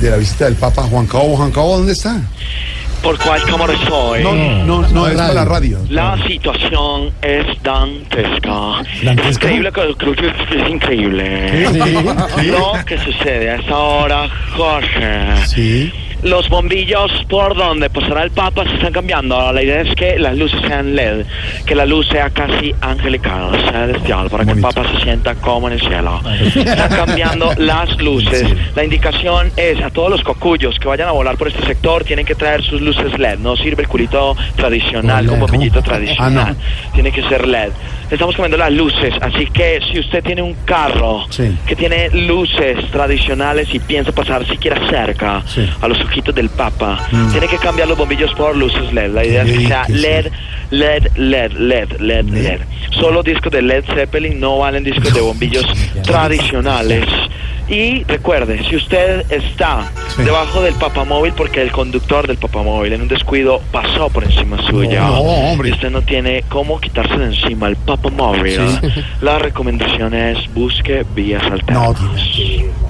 de la visita del Papa Juan Cabo. Juan Cabo, ¿dónde está? ¿Por cuál cámara estoy? No, no, no, es para la radio. La situación es dantesca. ¿Dantesca? Increíble, creo que es increíble. Sí, Lo que sucede a esta hora, Jorge. Sí. Los bombillos por donde pasará el Papa se están cambiando. La idea es que las luces sean LED, que la luz sea casi angelical, celestial, para que el. Papa se sienta como en el cielo. Están cambiando las luces. La indicación es a todos los cocuyos que vayan a volar por este sector tienen que traer sus luces LED. No sirve el culito tradicional, LED, bombillito tradicional. Ah, no. Tiene que ser LED. Estamos cambiando las luces, así que si usted tiene un carro Sí. que tiene luces tradicionales y piensa pasar siquiera cerca Sí. Mm. a los ojitos del Papa, tiene que cambiar los bombillos por luces LED. La idea es que sea. LED, LED, LED, LED, LED, LED. Solo discos de Led Zeppelin no valen discos de bombillos tradicionales. Y recuerde, si usted está Sí. debajo del papamóvil porque el conductor del papamóvil en un descuido pasó por encima suya no, hombre. y usted no tiene cómo quitarse de encima el papamóvil, Sí. la recomendación es busque vías No, alternas. tiene.